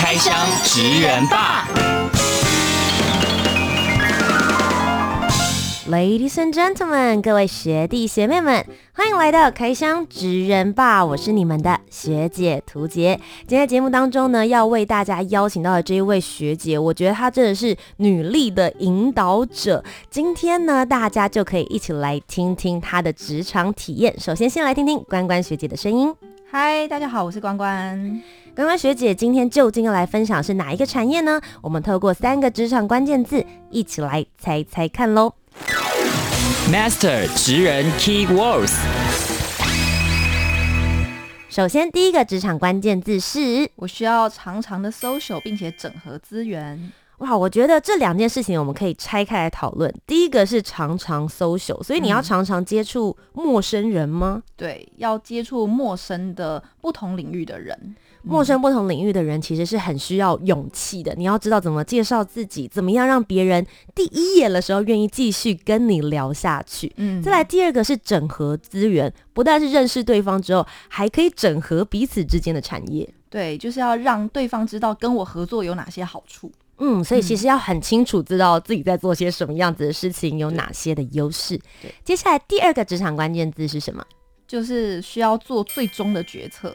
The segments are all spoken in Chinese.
开箱职人吧，Ladies and gentlemen，各位学弟学妹们，欢迎来到开箱职人吧，我是你们的学姐涂洁。今天节目当中呢，要为大家邀请到的这一位学姐，我觉得她真的是女力的引导者。今天呢，大家就可以一起来听听她的职场体验。首先，先来听听关关学姐的声音。嗨，大家好，我是关关。关关学姐今天究竟要来分享是哪一个产业呢？我们透过三个职场关键字，一起来猜猜看喽。Master 职人 Key Words。首先，第一个职场关键字是，我需要常常的 social，并且整合资源。哇，我觉得这两件事情我们可以拆开来讨论。第一个是常常 social，所以你要常常接触陌生人吗？嗯，对，要接触陌生的不同领域的人。嗯，陌生不同领域的人其实是很需要勇气的。你要知道怎么介绍自己，怎么样让别人第一眼的时候愿意继续跟你聊下去。嗯，再来第二个是整合资源，不但是认识对方之后，还可以整合彼此之间的产业。对，就是要让对方知道跟我合作有哪些好处。嗯，所以其实要很清楚知道自己在做些什么样子的事情，有哪些的优势。接下来第二个职场关键字是什么？就是需要做最终的决策。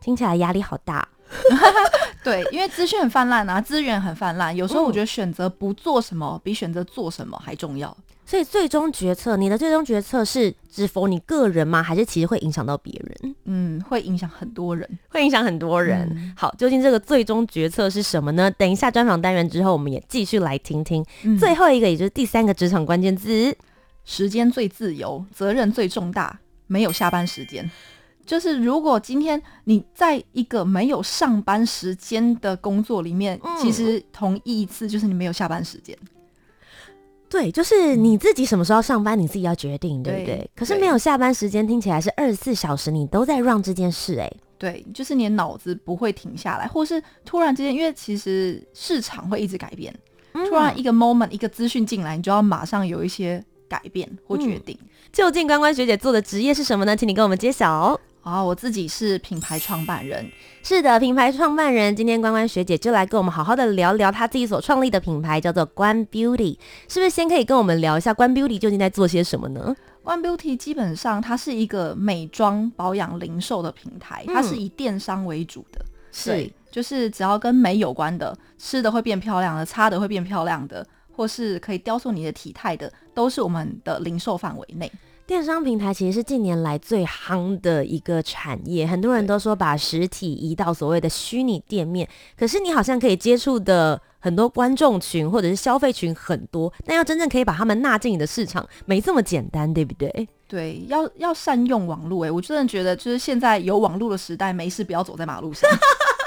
听起来压力好大。对，因为资讯很泛滥啊，资源很泛滥，有时候我觉得选择不做什么比选择做什么还重要。所以最终决策，你的最终决策是只 for 你个人吗？还是其实会影响到别人？嗯，会影响很多人，会影响很多人。嗯、好，究竟这个最终决策是什么呢？等一下专访单元之后，我们也继续来听听。嗯、最后一个，也就是第三个职场关键字：时间最自由，责任最重大，没有下班时间。就是如果今天你在一个没有上班时间的工作里面，嗯、其实同义词就是你没有下班时间。对，就是你自己什么时候上班，你自己要决定，对不对？对，可是没有下班时间，听起来是二十四小时你都在 run 这件事，哎，对，就是你的脑子不会停下来，或是突然之间，因为其实市场会一直改变，嗯、突然一个 moment 一个资讯进来，你就要马上有一些改变或决定。嗯、究竟关关学姐做的职业是什么呢？请你跟我们揭晓。啊，我自己是品牌创办人。是的，品牌创办人。今天关关学姐就来跟我们好好的聊聊她自己所创立的品牌，叫做关 Beauty。是不是先可以跟我们聊一下关 Beauty 究竟在做些什么呢？关 Beauty 基本上它是一个美妆保养零售的平台，它是以电商为主的。嗯、是，就是只要跟美有关的，吃的会变漂亮的，擦的会变漂亮的，或是可以雕塑你的体态的，都是我们的零售范围内。电商平台其实是近年来最夯的一个产业，很多人都说把实体移到所谓的虚拟店面，可是你好像可以接触的很多观众群或者是消费群很多，但要真正可以把他们纳进你的市场，没这么简单，对不对？对，要要善用网络。哎，我真的觉得，就是现在有网络的时代，没事不要走在马路上。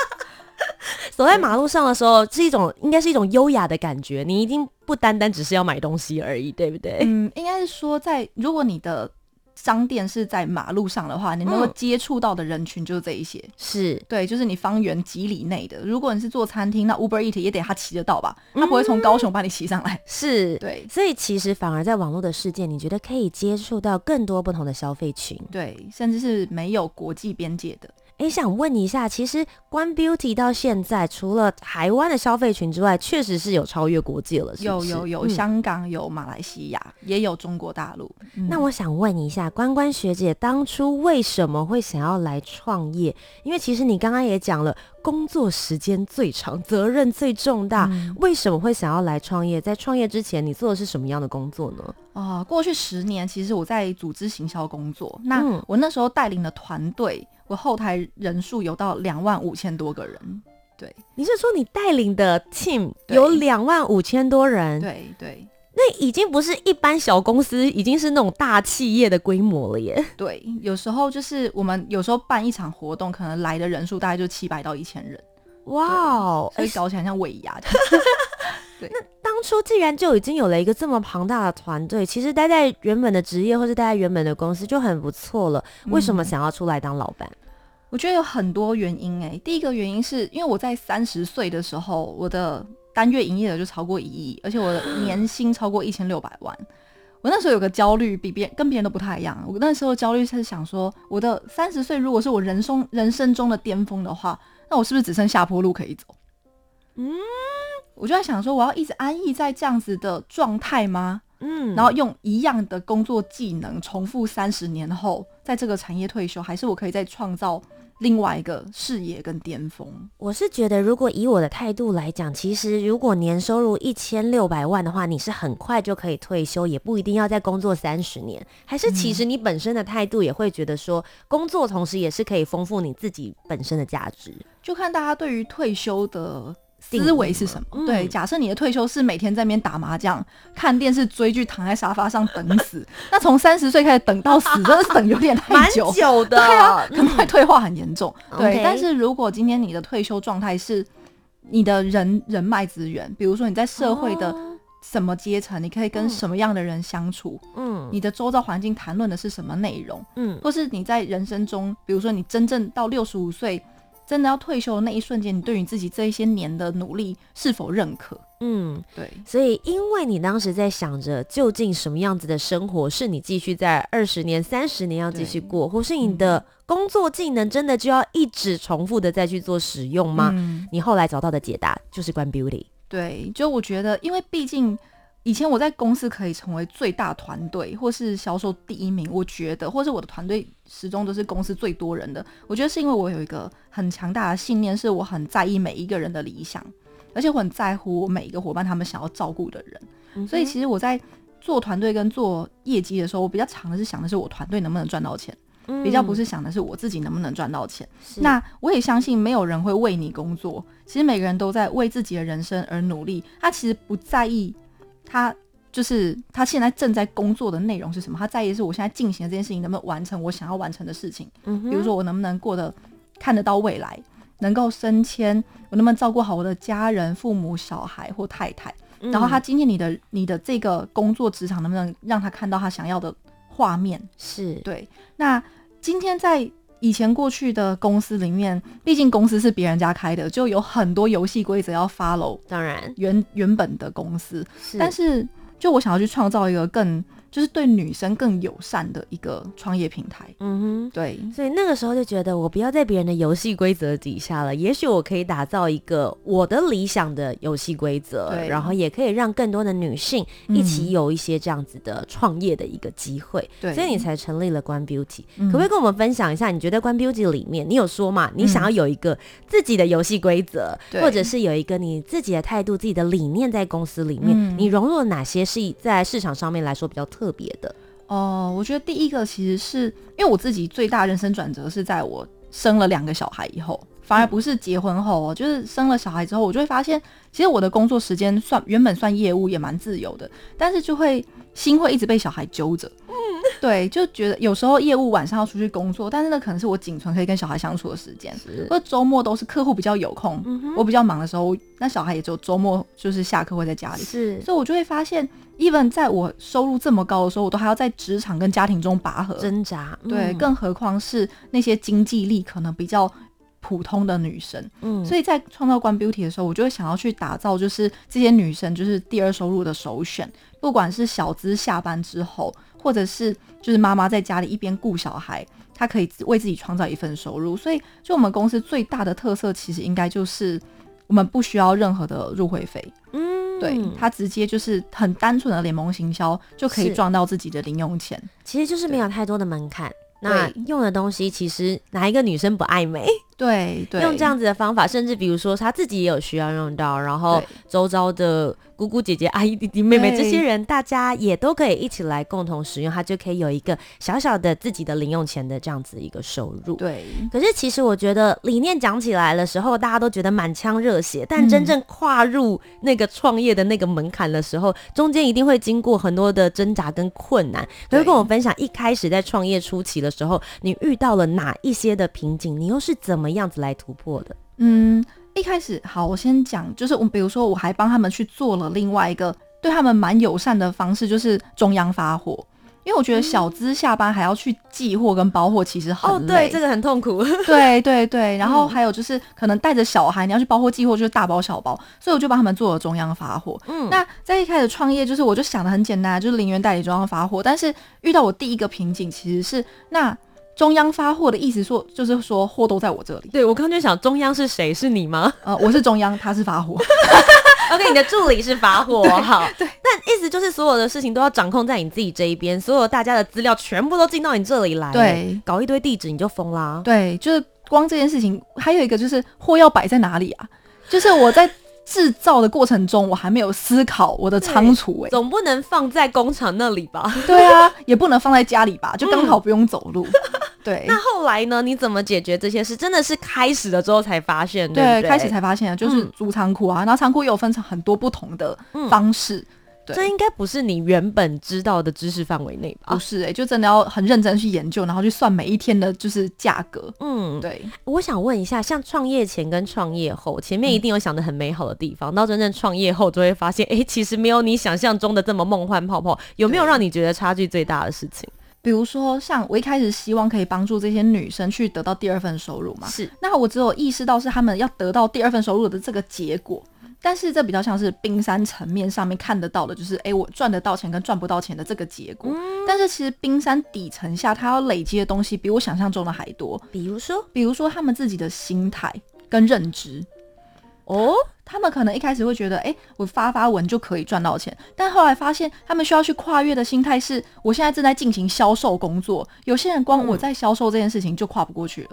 走在马路上的时候，是一种应该是一种优雅的感觉。你一定不单单只是要买东西而已，对不对？嗯，应该是说在，在如果你的商店是在马路上的话，你能够接触到的人群就是这一些。嗯、是对，就是你方圆几里内的。如果你是做餐厅，那 Uber Eat 也得他骑得到吧？他不会从高雄把你骑上来。是对，所以其实反而在网络的世界，你觉得可以接触到更多不同的消费群，对，甚至是没有国际边界的。也想问一下，其实关 Beauty 到现在，除了台湾的消费群之外，确实是有超越国界了是不是？有有有，香港有，马来西亚、嗯、也有，中国大陆。嗯、那我想问一下，关关学姐当初为什么会想要来创业？因为其实你刚刚也讲了，工作时间最长，责任最重大，嗯、为什么会想要来创业？在创业之前，你做的是什么样的工作呢？啊、呃，过去十年，其实我在组织行销工作。那我那时候带领的团队。我后台人数有到两万五千多个人，对，你是说你带领的 team 有两万五千多人？对对，那已经不是一般小公司，已经是那种大企业的规模了耶。对，有时候就是我们有时候办一场活动，可能来的人数大概就七百到一千人。哇哦，所以搞起来像尾牙。对，那当初既然就已经有了一个这么庞大的团队，其实待在原本的职业或是待在原本的公司就很不错了。为什么想要出来当老板？嗯，我觉得有很多原因诶。第一个原因是因为我在三十岁的时候，我的单月营业额就超过一亿，而且我的年薪超过一千六百万。我那时候有个焦虑，比别人跟别人都不太一样。我那时候焦虑是想说，我的三十岁如果是我人生人生中的巅峰的话，那我是不是只剩下坡路可以走？嗯。我就在想说，我要一直安逸在这样子的状态吗？嗯，然后用一样的工作技能重复三十年后，在这个产业退休，还是我可以再创造另外一个事业跟巅峰？我是觉得，如果以我的态度来讲，其实如果年收入一千六百万的话，你是很快就可以退休，也不一定要再工作三十年。还是其实你本身的态度也会觉得说，工作同时也是可以丰富你自己本身的价值。就看大家对于退休的。思维是什么？嗯、对，假设你的退休是每天在那边打麻将、看电视、追剧、躺在沙发上等死，那从三十岁开始等到死，真的是等有点太久，蛮久的，对啊，可能会退化很严重。嗯、对但是如果今天你的退休状态是你的人人脉资源，比如说你在社会的什么阶层，哦、你可以跟什么样的人相处，嗯，你的周遭环境谈论的是什么内容，嗯，或是你在人生中，比如说你真正到六十五岁。真的要退休的那一瞬间，你对于自己这一些年的努力是否认可？嗯，对。所以，因为你当时在想着，究竟什么样子的生活是你继续在二十年、三十年要继续过，或是你的工作技能真的就要一直重复的再去做使用吗？嗯、你后来找到的解答就是关 Beauty。对，就我觉得，因为毕竟。以前我在公司可以成为最大团队，或是销售第一名，我觉得，或是我的团队始终都是公司最多人的。我觉得是因为我有一个很强大的信念，是我很在意每一个人的理想，而且我很在乎我每一个伙伴他们想要照顾的人。嗯、所以其实我在做团队跟做业绩的时候，我比较常的是想的是我团队能不能赚到钱，嗯、比较不是想的是我自己能不能赚到钱。那我也相信没有人会为你工作，其实每个人都在为自己的人生而努力。他其实不在意。他就是他现在正在工作的内容是什么？他在意的是我现在进行的这件事情能不能完成我想要完成的事情。嗯，比如说我能不能过得看得到未来，能够升迁，我能不能照顾好我的家人、父母、小孩或太太？嗯、然后他今天你的你的这个工作职场能不能让他看到他想要的画面？是对。那今天在。以前过去的公司里面，毕竟公司是别人家开的，就有很多游戏规则要 follow。当然，原原本的公司，是但是就我想要去创造一个更。就是对女生更友善的一个创业平台。嗯哼，对，所以那个时候就觉得我不要在别人的游戏规则底下了，也许我可以打造一个我的理想的游戏规则，对然后也可以让更多的女性一起有一些这样子的创业的一个机会。对、嗯，所以你才成立了关 Beauty。嗯、可不可以跟我们分享一下？你觉得关 Beauty 里面，你有说嘛？你想要有一个自己的游戏规则，嗯、或者是有一个你自己的态度、自己的理念在公司里面，嗯、你融入了哪些是在市场上面来说比较特？特别的哦，我觉得第一个其实是因为我自己最大人生转折是在我生了两个小孩以后，反而不是结婚后哦，就是生了小孩之后，我就会发现，其实我的工作时间算原本算业务也蛮自由的，但是就会心会一直被小孩揪着。对，就觉得有时候业务晚上要出去工作，但是那可能是我仅存可以跟小孩相处的时间，是。或者周末都是客户比较有空，嗯、我比较忙的时候，那小孩也只有周末就是下课会在家里，是，所以我就会发现，even 在我收入这么高的时候，我都还要在职场跟家庭中拔河挣扎，嗯、对，更何况是那些经济力可能比较普通的女生，嗯，所以在创造关 Beauty 的时候，我就会想要去打造，就是这些女生就是第二收入的首选，不管是小资下班之后。或者是就是妈妈在家里一边顾小孩，她可以为自己创造一份收入。所以，就我们公司最大的特色，其实应该就是我们不需要任何的入会费。嗯，对，他直接就是很单纯的联盟行销就可以赚到自己的零用钱。其实就是没有太多的门槛。那用的东西，其实哪一个女生不爱美？对对，用这样子的方法，甚至比如说他自己也有需要用到，然后周遭的姑姑姐姐、阿姨弟弟妹妹这些人，大家也都可以一起来共同使用，他就可以有一个小小的自己的零用钱的这样子一个收入。对。可是其实我觉得理念讲起来的时候，大家都觉得满腔热血，但真正跨入那个创业的那个门槛的时候，中间一定会经过很多的挣扎跟困难。可以跟我分享一开始在创业初期的时候，你遇到了哪一些的瓶颈？你又是怎么样子来突破的？嗯，一开始，好，我先讲，就是我比如说，我还帮他们去做了另外一个对他们蛮友善的方式，就是中央发货。因为我觉得小资下班还要去寄货跟包货，其实很累。哦，对，这个很痛苦。对对对，然后还有就是可能带着小孩，你要去包货寄货，就是大包小包，所以我就帮他们做了中央发货。嗯，那在一开始创业，就是我就想的很简单，就是零元代理中央发货。但是遇到我第一个瓶颈，其实是那。中央发货的意思说，就是说货都在我这里。对，我刚刚就想，中央是谁？是你吗？呃，我是中央，他是发货。OK，你的助理是发货，好。对，但意思就是所有的事情都要掌控在你自己这一边，所有大家的资料全部都进到你这里来。对，搞一堆地址你就疯啦。对，就是光这件事情，还有一个就是货要摆在哪里啊？就是我在。制造的过程中，我还没有思考我的仓储，哎，总不能放在工厂那里吧？对啊，也不能放在家里吧？就刚好不用走路。嗯、对，那后来呢？你怎么解决这些事？真的是开始了之后才发现，对，对，对，开始才发现，就是租仓库啊，嗯、然后仓库又有分成很多不同的方式。嗯对这应该不是你原本知道的知识范围内吧？不是哎、欸，就真的要很认真去研究，然后去算每一天的就是价格。嗯，对。我想问一下，像创业前跟创业后，前面一定有想的很美好的地方，嗯、到真正创业后就会发现，哎、欸，其实没有你想象中的这么梦幻泡泡。有没有让你觉得差距最大的事情？比如说，像我一开始希望可以帮助这些女生去得到第二份收入嘛？是。那我只有意识到是他们要得到第二份收入的这个结果。但是这比较像是冰山层面上面看得到的，就是诶，我赚得到钱跟赚不到钱的这个结果。嗯、但是其实冰山底层下，他要累积的东西比我想象中的还多。比如说，比如说他们自己的心态跟认知。哦，他们可能一开始会觉得，诶，我发发文就可以赚到钱，但后来发现他们需要去跨越的心态是，我现在正在进行销售工作。有些人光我在销售这件事情就跨不过去了。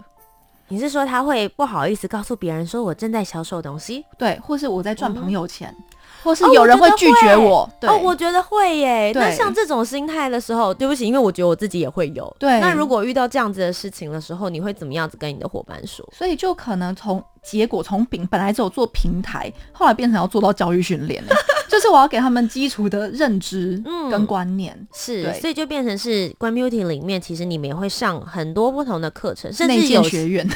你是说他会不好意思告诉别人说我正在销售东西，对，或是我在赚朋友钱，嗯、或是有人会拒绝我？哦、对、哦，我觉得会耶。对那像这种心态的时候，对不起，因为我觉得我自己也会有。对，那如果遇到这样子的事情的时候，你会怎么样子跟你的伙伴说？所以就可能从结果从平本来只有做平台，后来变成要做到教育训练。就是我要给他们基础的认知跟观念，嗯、是，所以就变成是 Grand Beauty 里面，其实你们也会上很多不同的课程，甚至有学院。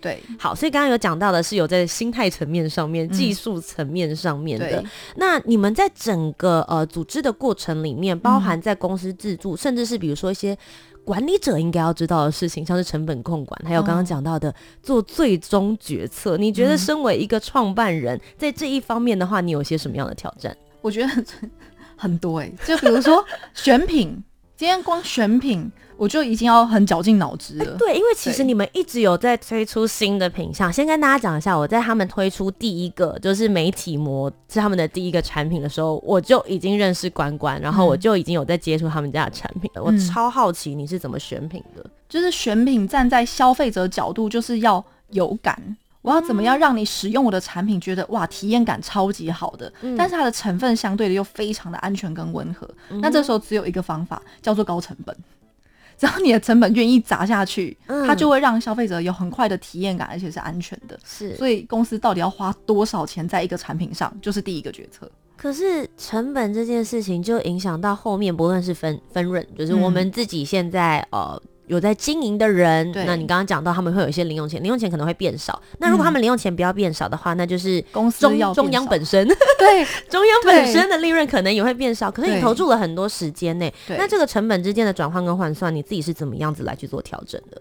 对，好，所以刚刚有讲到的是有在心态层面上面、技术层面上面的。那你们在整个呃组织的过程里面，包含在公司自助，嗯、甚至是比如说一些管理者应该要知道的事情，像是成本控管，还有刚刚讲到的做最终决策。哦、你觉得身为一个创办人，嗯、在这一方面的话，你有些什么样的挑战？我觉得很 很多哎、欸，就比如说选品，今天光选品。我就已经要很绞尽脑汁了。对，因为其实你们一直有在推出新的品项。先跟大家讲一下，我在他们推出第一个就是媒体膜是他们的第一个产品的时候，我就已经认识关关，然后我就已经有在接触他们家的产品了。嗯、我超好奇你是怎么选品的？就是选品站在消费者角度，就是要有感。我要怎么样让你使用我的产品觉得哇，体验感超级好的，嗯、但是它的成分相对的又非常的安全跟温和。嗯、那这时候只有一个方法，叫做高成本。只要你的成本愿意砸下去，嗯、它就会让消费者有很快的体验感，而且是安全的。是，所以公司到底要花多少钱在一个产品上，就是第一个决策。可是成本这件事情就影响到后面，不论是分分润，就是我们自己现在、嗯、呃。有在经营的人，那你刚刚讲到他们会有一些零用钱，零用钱可能会变少。那如果他们零用钱不要变少的话，嗯、那就是公司要中央本身 对 中央本身的利润可能也会变少。可是你投注了很多时间呢，对那这个成本之间的转换跟换算，你自己是怎么样子来去做调整的？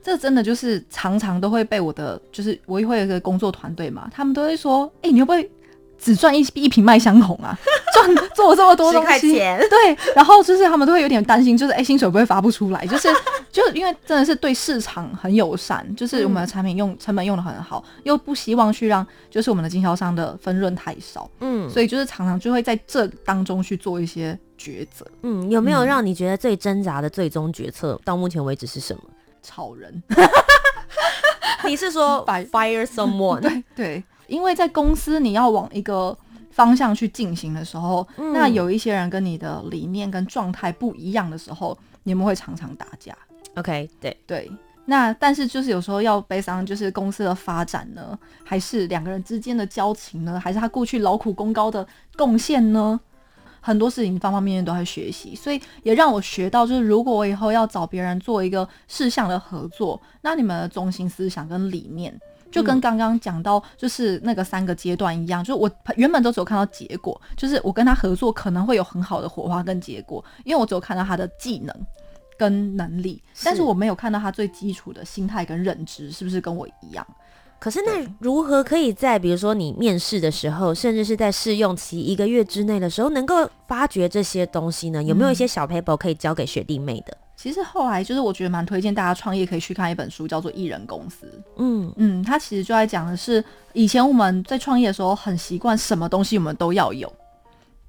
这真的就是常常都会被我的，就是我也会有一个工作团队嘛，他们都会说，哎、欸，你会不会？只赚一一瓶麦香红啊，赚做了这么多东西，对，然后就是他们都会有点担心，就是哎、欸，薪水不会发不出来，就是 就因为真的是对市场很友善，就是我们的产品用成本用的很好，嗯、又不希望去让就是我们的经销商的分润太少，嗯，所以就是常常就会在这当中去做一些抉择，嗯，有没有让你觉得最挣扎的最终决策到目前为止是什么？炒人，你是说 fire someone？对对。因为在公司你要往一个方向去进行的时候，嗯、那有一些人跟你的理念跟状态不一样的时候，你们会常常打架。OK，对对。那但是就是有时候要悲伤，就是公司的发展呢，还是两个人之间的交情呢，还是他过去劳苦功高的贡献呢？很多事情方方面面都在学习，所以也让我学到，就是如果我以后要找别人做一个事项的合作，那你们的中心思想跟理念。就跟刚刚讲到就是那个三个阶段一样，就是我原本都只有看到结果，就是我跟他合作可能会有很好的火花跟结果，因为我只有看到他的技能跟能力，但是我没有看到他最基础的心态跟认知是不是跟我一样。可是那如何可以在比如说你面试的时候，甚至是在试用期一个月之内的时候，能够发掘这些东西呢？有没有一些小 paper 可以教给学弟妹的？嗯、其实后来就是我觉得蛮推荐大家创业可以去看一本书，叫做《艺人公司》。嗯嗯，它其实就在讲的是以前我们在创业的时候很习惯什么东西我们都要有，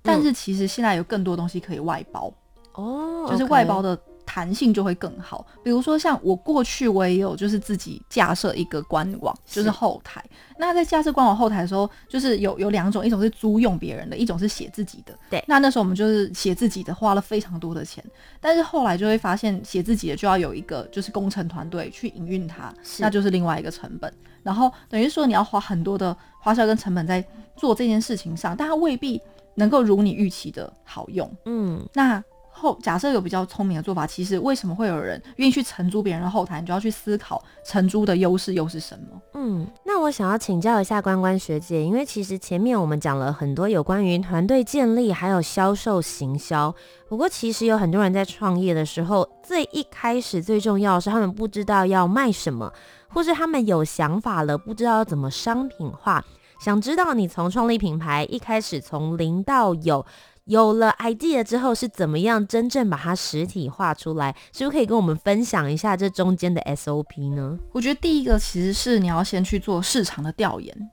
但是其实现在有更多东西可以外包。哦，就是外包的。弹性就会更好。比如说，像我过去我也有就是自己架设一个官网，就是后台。那在架设官网后台的时候，就是有有两种，一种是租用别人的，一种是写自己的。对。那那时候我们就是写自己的，花了非常多的钱。但是后来就会发现，写自己的就要有一个就是工程团队去营运它，那就是另外一个成本。然后等于说你要花很多的花销跟成本在做这件事情上，但它未必能够如你预期的好用。嗯。那。后假设有比较聪明的做法，其实为什么会有人愿意去承租别人的后台？你就要去思考承租的优势又是什么？嗯，那我想要请教一下关关学姐，因为其实前面我们讲了很多有关于团队建立，还有销售行销。不过其实有很多人在创业的时候，最一开始最重要是他们不知道要卖什么，或是他们有想法了，不知道要怎么商品化。想知道你从创立品牌一开始从零到有。有了 idea 之后是怎么样真正把它实体化出来？是不是可以跟我们分享一下这中间的 SOP 呢？我觉得第一个其实是你要先去做市场的调研，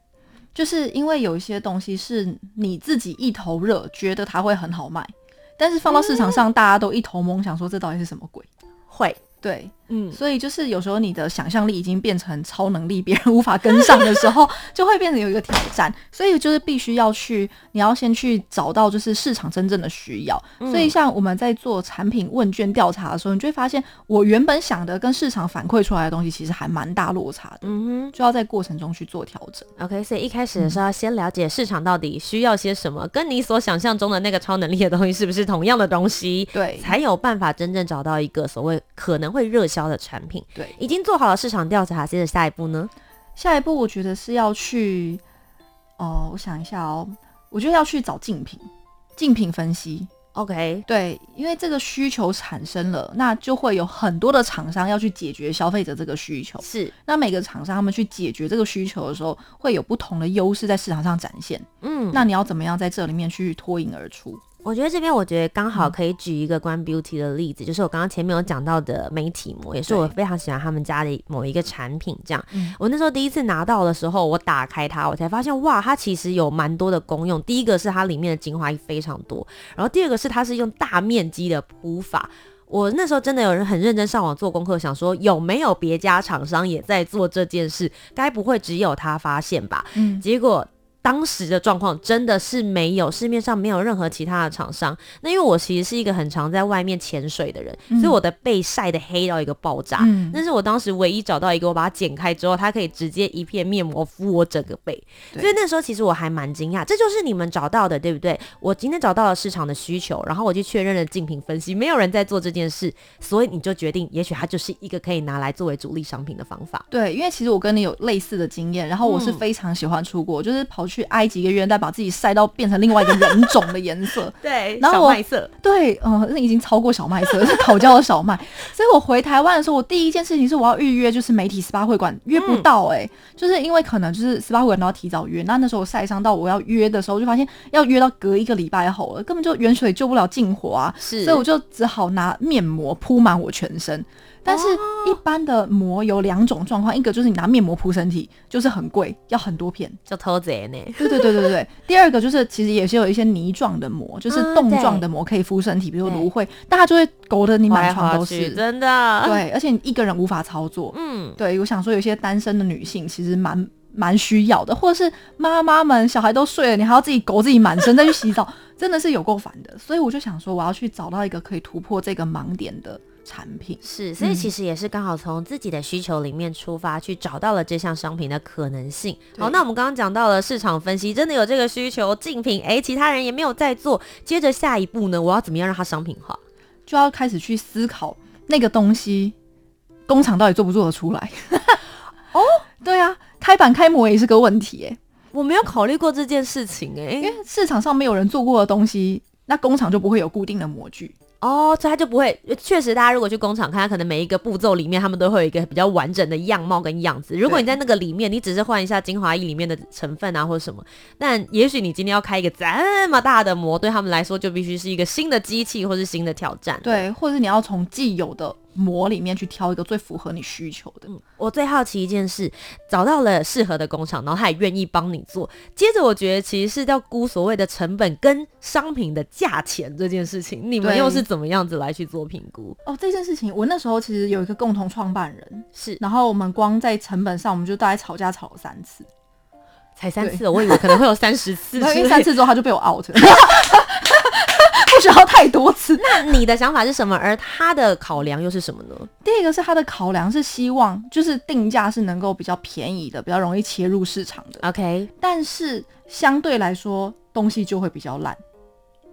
就是因为有一些东西是你自己一头热，觉得它会很好卖，但是放到市场上大家都一头懵，想说这到底是什么鬼？会。对，嗯，所以就是有时候你的想象力已经变成超能力，别人无法跟上的时候，就会变成有一个挑战。所以就是必须要去，你要先去找到就是市场真正的需要。嗯、所以像我们在做产品问卷调查的时候，你就会发现，我原本想的跟市场反馈出来的东西其实还蛮大落差的。嗯哼，就要在过程中去做调整。OK，所以一开始的时候要先了解市场到底需要些什么，嗯、跟你所想象中的那个超能力的东西是不是同样的东西？对，才有办法真正找到一个所谓可能会热销的产品。对，已经做好了市场调查，接着下一步呢？下一步我觉得是要去，哦，我想一下哦，我觉得要去找竞品，竞品分析。OK，对，因为这个需求产生了，那就会有很多的厂商要去解决消费者这个需求。是，那每个厂商他们去解决这个需求的时候，会有不同的优势在市场上展现。嗯，那你要怎么样在这里面去脱颖而出？我觉得这边，我觉得刚好可以举一个关 Beauty 的例子，嗯、就是我刚刚前面有讲到的媒体膜，也是我非常喜欢他们家的某一个产品。这样，嗯、我那时候第一次拿到的时候，我打开它，我才发现，哇，它其实有蛮多的功用。第一个是它里面的精华液非常多，然后第二个是它是用大面积的铺法。我那时候真的有人很认真上网做功课，想说有没有别家厂商也在做这件事，该不会只有他发现吧？嗯，结果。当时的状况真的是没有，市面上没有任何其他的厂商。那因为我其实是一个很常在外面潜水的人，嗯、所以我的背晒得黑到一个爆炸。嗯、但是我当时唯一找到一个，我把它剪开之后，它可以直接一片面膜敷我整个背。对所以那时候其实我还蛮惊讶，这就是你们找到的，对不对？我今天找到了市场的需求，然后我就确认了竞品分析，没有人在做这件事，所以你就决定，也许它就是一个可以拿来作为主力商品的方法。对，因为其实我跟你有类似的经验，然后我是非常喜欢出国，嗯、就是跑去。去埃及一个月，再把自己晒到变成另外一个人种的颜色，对，然后小麦色，对，嗯、呃，那已经超过小麦色，是烤焦的小麦。所以我回台湾的时候，我第一件事情是我要预约，就是媒体 SPA 会馆约不到、欸，哎、嗯，就是因为可能就是 SPA 会馆都要提早约。那那时候我晒伤到我要约的时候，就发现要约到隔一个礼拜后了，根本就远水救不了近火啊，是，所以我就只好拿面膜铺满我全身。但是一般的膜有两种状况，一个就是你拿面膜铺身体，就是很贵，要很多片，就偷贼呢。对对对对对。第二个就是其实也是有一些泥状的膜，就是冻状的膜可以敷身体，比如说芦荟，大家就会勾得你满床都是，真的。对，而且你一个人无法操作。嗯，对，我想说有些单身的女性其实蛮蛮需要的，或者是妈妈们小孩都睡了，你还要自己勾自己满身再去洗澡，真的是有够烦的。所以我就想说，我要去找到一个可以突破这个盲点的。产品是，所以其实也是刚好从自己的需求里面出发，去找到了这项商品的可能性。好，那我们刚刚讲到了市场分析，真的有这个需求，竞品诶，其他人也没有在做。接着下一步呢，我要怎么样让它商品化？就要开始去思考那个东西，工厂到底做不做得出来。哦，对啊，开板开模也是个问题诶，我没有考虑过这件事情诶，因为市场上没有人做过的东西，那工厂就不会有固定的模具。哦，所以他就不会。确实，大家如果去工厂看，他可能每一个步骤里面，他们都会有一个比较完整的样貌跟样子。如果你在那个里面，你只是换一下精华液里面的成分啊，或者什么，但也许你今天要开一个这么大的模，对他们来说就必须是一个新的机器或是新的挑战。对，或者是你要从既有的。模里面去挑一个最符合你需求的。嗯，我最好奇一件事，找到了适合的工厂，然后他也愿意帮你做。接着，我觉得其实是要估所谓的成本跟商品的价钱这件事情，你们又是怎么样子来去做评估？哦，这件事情我那时候其实有一个共同创办人是，然后我们光在成本上，我们就大概吵架吵了三次，才三次，我以为可能会有三十次，因为三次之后他就被我 out 了。不需要太多次。那你的想法是什么？而他的考量又是什么呢？第一个是他的考量是希望就是定价是能够比较便宜的，比较容易切入市场的。OK，但是相对来说东西就会比较烂。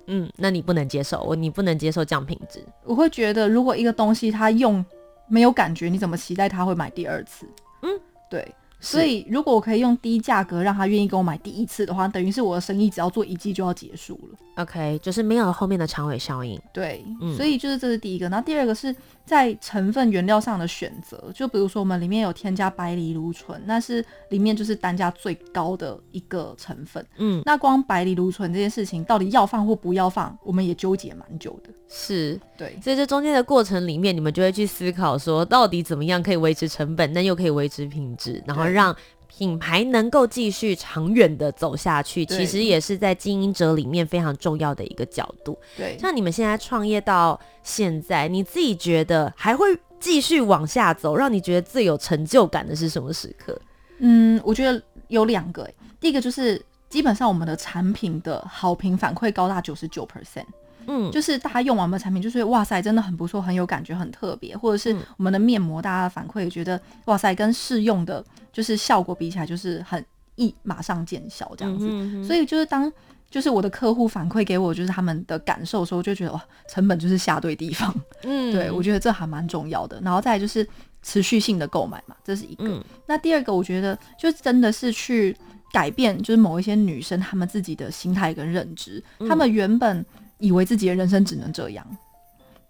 嗯，那你不能接受，我你不能接受这样品质。我会觉得如果一个东西它用没有感觉，你怎么期待他会买第二次？嗯，对。所以，如果我可以用低价格让他愿意跟我买第一次的话，等于是我的生意只要做一季就要结束了。OK，就是没有后面的长尾效应。对，嗯，所以就是这是第一个。那第二个是在成分原料上的选择，就比如说我们里面有添加白藜芦醇，那是里面就是单价最高的一个成分。嗯，那光白藜芦醇这件事情到底要放或不要放，我们也纠结蛮久的。是，对。所以这中间的过程里面，你们就会去思考说，到底怎么样可以维持成本，但又可以维持品质，然后让品牌能够继续长远的走下去，其实也是在经营者里面非常重要的一个角度。对，像你们现在创业到现在，你自己觉得还会继续往下走，让你觉得最有成就感的是什么时刻？嗯，我觉得有两个，第一个就是基本上我们的产品的好评反馈高达九十九 percent。嗯，就是大家用完我们的产品，就是哇塞，真的很不错，很有感觉，很特别。或者是我们的面膜，大家的反馈觉得哇塞，跟试用的，就是效果比起来，就是很一马上见效这样子。嗯、哼哼，所以就是当就是我的客户反馈给我，就是他们的感受的时候，就觉得哇，成本就是下对地方。嗯，对，我觉得这还蛮重要的。然后再来就是持续性的购买嘛，这是一个。嗯、那第二个，我觉得就真的是去改变，就是某一些女生她们自己的心态跟认知，她、嗯、们原本。以为自己的人生只能这样，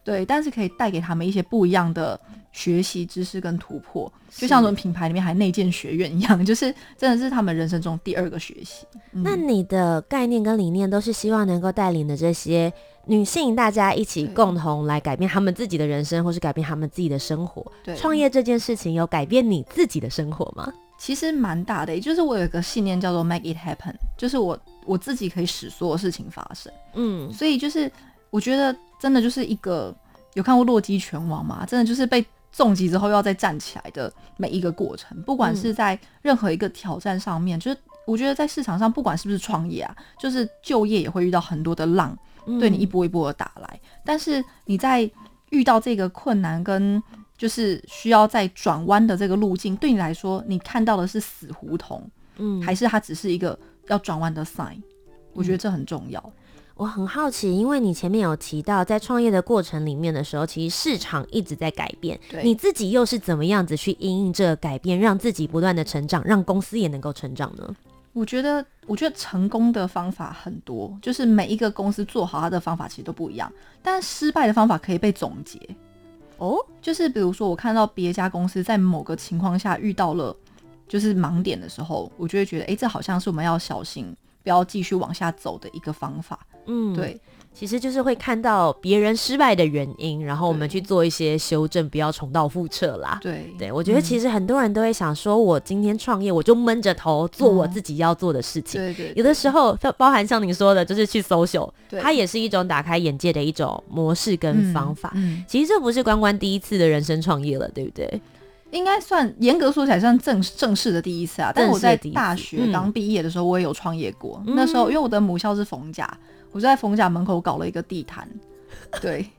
对，但是可以带给他们一些不一样的学习知识跟突破，就像我们品牌里面还内建学院一样，就是真的是他们人生中第二个学习。嗯。那你的概念跟理念都是希望能够带领的这些女性，大家一起共同来改变他们自己的人生，或是改变他们自己的生活。对，创业这件事情有改变你自己的生活吗？其实蛮大的，也就是我有一个信念叫做 “make it happen”，就是我。我自己可以使所有事情发生，嗯，所以就是我觉得真的就是一个有看过洛基拳王吗？真的就是被重击之后要再站起来的每一个过程，不管是在任何一个挑战上面，嗯、就是我觉得在市场上，不管是不是创业啊，就是就业也会遇到很多的浪，对你一波一波的打来。嗯、但是你在遇到这个困难跟就是需要在转弯的这个路径，对你来说，你看到的是死胡同，嗯，还是它只是一个。要转弯的 sign，我觉得这很重要。嗯。我很好奇，因为你前面有提到，在创业的过程里面的时候，其实市场一直在改变。对，你自己又是怎么样子去因应这个改变，让自己不断的成长，让公司也能够成长呢？我觉得，我觉得成功的方法很多，就是每一个公司做好它的方法其实都不一样，但失败的方法可以被总结。哦，就是比如说，我看到别家公司在某个情况下遇到了。就是盲点的时候，我就会觉得，哎、欸，这好像是我们要小心，不要继续往下走的一个方法。嗯，对，其实就是会看到别人失败的原因，然后我们去做一些修正，不要重蹈覆辙啦。对，对我觉得其实很多人都会想说，我今天创业，我就闷着头做我自己要做的事情。对，对对，有的时候 包含像你说的，就是去 social，它也是一种打开眼界的一种模式跟方法。嗯，嗯其实这不是关关第一次的人生创业了，对不对？应该算严格说起来算正正式的第一次啊，但我在大学刚毕业的时候，我也有创业过。嗯、那时候因为我的母校是逢甲，我就在冯甲门口搞了一个地摊。对，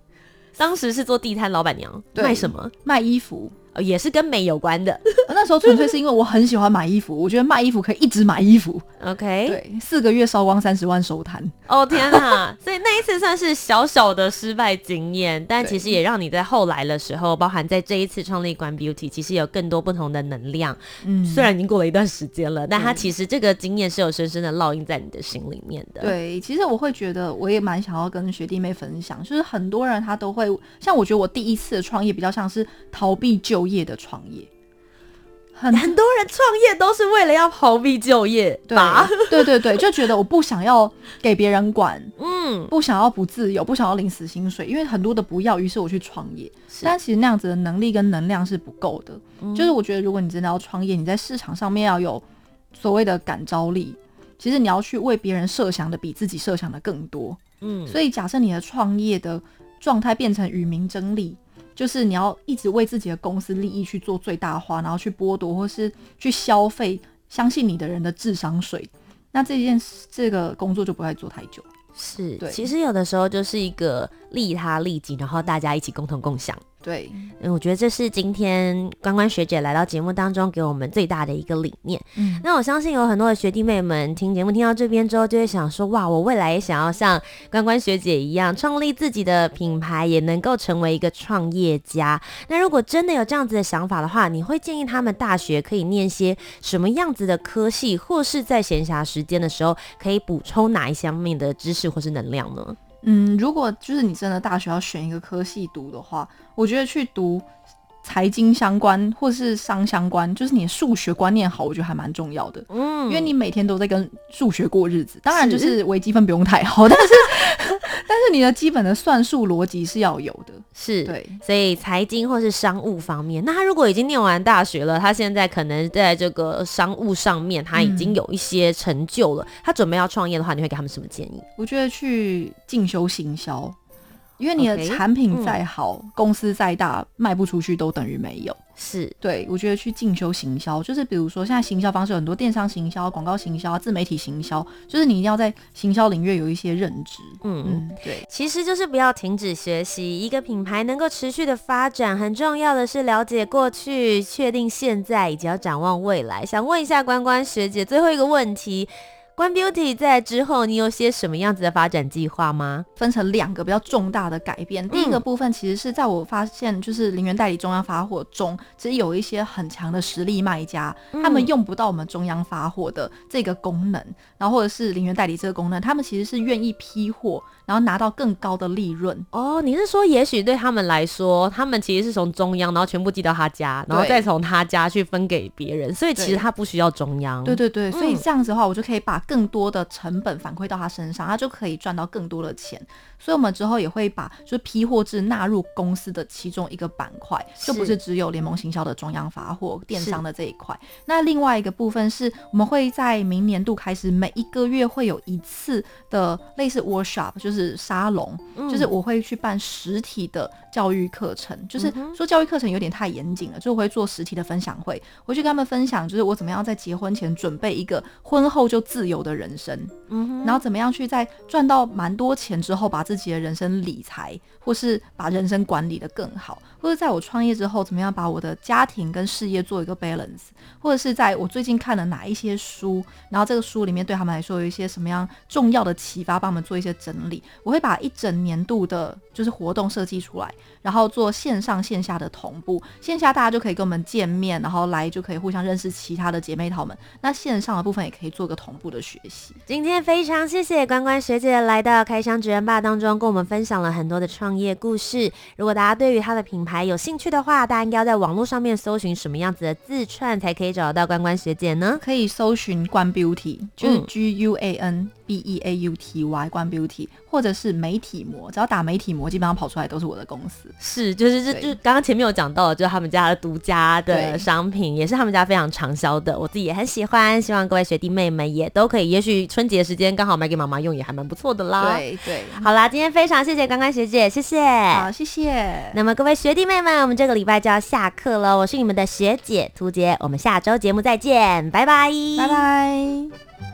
当时是做地摊老板娘，卖什么？卖衣服，也是跟美有关的。那 那时候纯粹是因为我很喜欢买衣服，我觉得卖衣服可以一直买衣服。OK，对，四个月烧光三十万收摊。哦天哪！所以那一次算是小小的失败经验，但其实也让你在后来的时候，包含在这一次创立 Guan Beauty，其实有更多不同的能量。嗯，虽然已经过了一段时间了，但它其实这个经验是有深深的烙印在你的心里面的。对，其实我会觉得，我也蛮想要跟学弟妹分享，就是很多人他都会，像我觉得我第一次的创业比较像是逃避就业的创业。很很多人创业都是为了要逃避就业，吧？对对对，就觉得我不想要给别人管，嗯，不想要不自由，不想要领死薪水，因为很多的不要，于是我去创业。但其实那样子的能力跟能量是不够的。嗯，就是我觉得，如果你真的要创业，你在市场上面要有所谓的感召力，其实你要去为别人设想的比自己设想的更多。嗯，所以假设你的创业的状态变成与民争利。就是你要一直为自己的公司利益去做最大化，然后去剥夺或是去消费相信你的人的智商税，那这件事这个工作就不会做太久。是，其实有的时候就是一个利他利己，然后大家一起共同共享。对，嗯，我觉得这是今天关关学姐来到节目当中给我们最大的一个理念。嗯，那我相信有很多的学弟妹们听节目听到这边之后，就会想说，哇，我未来也想要像关关学姐一样，创立自己的品牌，也能够成为一个创业家。那如果真的有这样子的想法的话，你会建议他们大学可以念些什么样子的科系，或是在闲暇时间的时候可以补充哪一方面的知识或是能量呢？嗯，如果就是你真的大学要选一个科系读的话，我觉得去读财经相关或是商相关，就是你的数学观念好，我觉得还蛮重要的。嗯，因为你每天都在跟数学过日子，当然就是微积分不用太好，但是但是你的基本的算术逻辑是要有的。是对，所以财经或是商务方面，那他如果已经念完大学了，他现在可能在这个商务上面他已经有一些成就了，嗯、他准备要创业的话，你会给他们什么建议？我觉得去进修行销。因为你的产品再好公司再大，卖不出去都等于没有。是对，我觉得去进修行销，就是比如说现在行销方式有很多，电商行销、广告行销、自媒体行销，就是你一定要在行销领域有一些认知。嗯嗯，对，其实就是不要停止学习。一个品牌能够持续的发展，很重要的是了解过去，确定现在，以及要展望未来。想问一下关关学姐，最后一个问题。Guan Beauty 在之后，你有些什么样子的发展计划吗？分成两个比较重大的改变。第一个部分其实是在我发现，就是零元代理中央发货中，其实有一些很强的实力卖家，他们用不到我们中央发货的这个功能，然后或者是零元代理这个功能，他们其实是愿意批货。然后拿到更高的利润哦，你是说，也许对他们来说，他们其实是从中央，然后全部寄到他家，然后再从他家去分给别人，所以其实他不需要中央。对对对，所以这样子的话，我就可以把更多的成本反馈到他身上，他就可以赚到更多的钱。所以，我们之后也会把就是批货制纳入公司的其中一个板块，就不是只有联盟行销的中央发货电商的这一块。那另外一个部分是，我们会在明年度开始，每一个月会有一次的类似 workshop，就是沙龙，嗯、就是我会去办实体的教育课程。就是说教育课程有点太严谨了，就我会做实体的分享会，我去跟他们分享，就是我怎么样在结婚前准备一个婚后就自由的人生，嗯，然后怎么样去在赚到蛮多钱之后把自己的人生理财，或是把人生管理的更好，或者在我创业之后，怎么样把我的家庭跟事业做一个 balance，或者是在我最近看了哪一些书，然后这个书里面对他们来说有一些什么样重要的启发，帮我们做一些整理。我会把一整年度的，就是活动设计出来，然后做线上线下的同步。线下大家就可以跟我们见面，然后来就可以互相认识其他的姐妹淘们。那线上的部分也可以做个同步的学习。今天非常谢谢关关学姐来到开箱职人吧当中跟我们分享了很多的创业故事。如果大家对于他的品牌有兴趣的话，大家应该要在网络上面搜寻什么样子的字串才可以找得到关关学姐呢？可以搜寻 Guan Beauty，就是 G U A N B E A U T Y Guan Beauty，或者是媒体膜，只要打媒体膜，基本上跑出来都是我的公司。是，就是这就刚刚前面有讲到的，就是他们家的独家的商品，也是他们家非常畅销的，我自己也很喜欢。希望各位学弟妹们也都可以，也许春节时间刚好买给妈妈用，也还蛮不错的啦。对对，好啦，今天非常谢谢刚刚学姐，谢谢。好，谢谢。那么各位学弟妹们，我们这个礼拜就要下课了，我是你们的学姐涂杰，我们下周节目再见，拜拜，拜拜。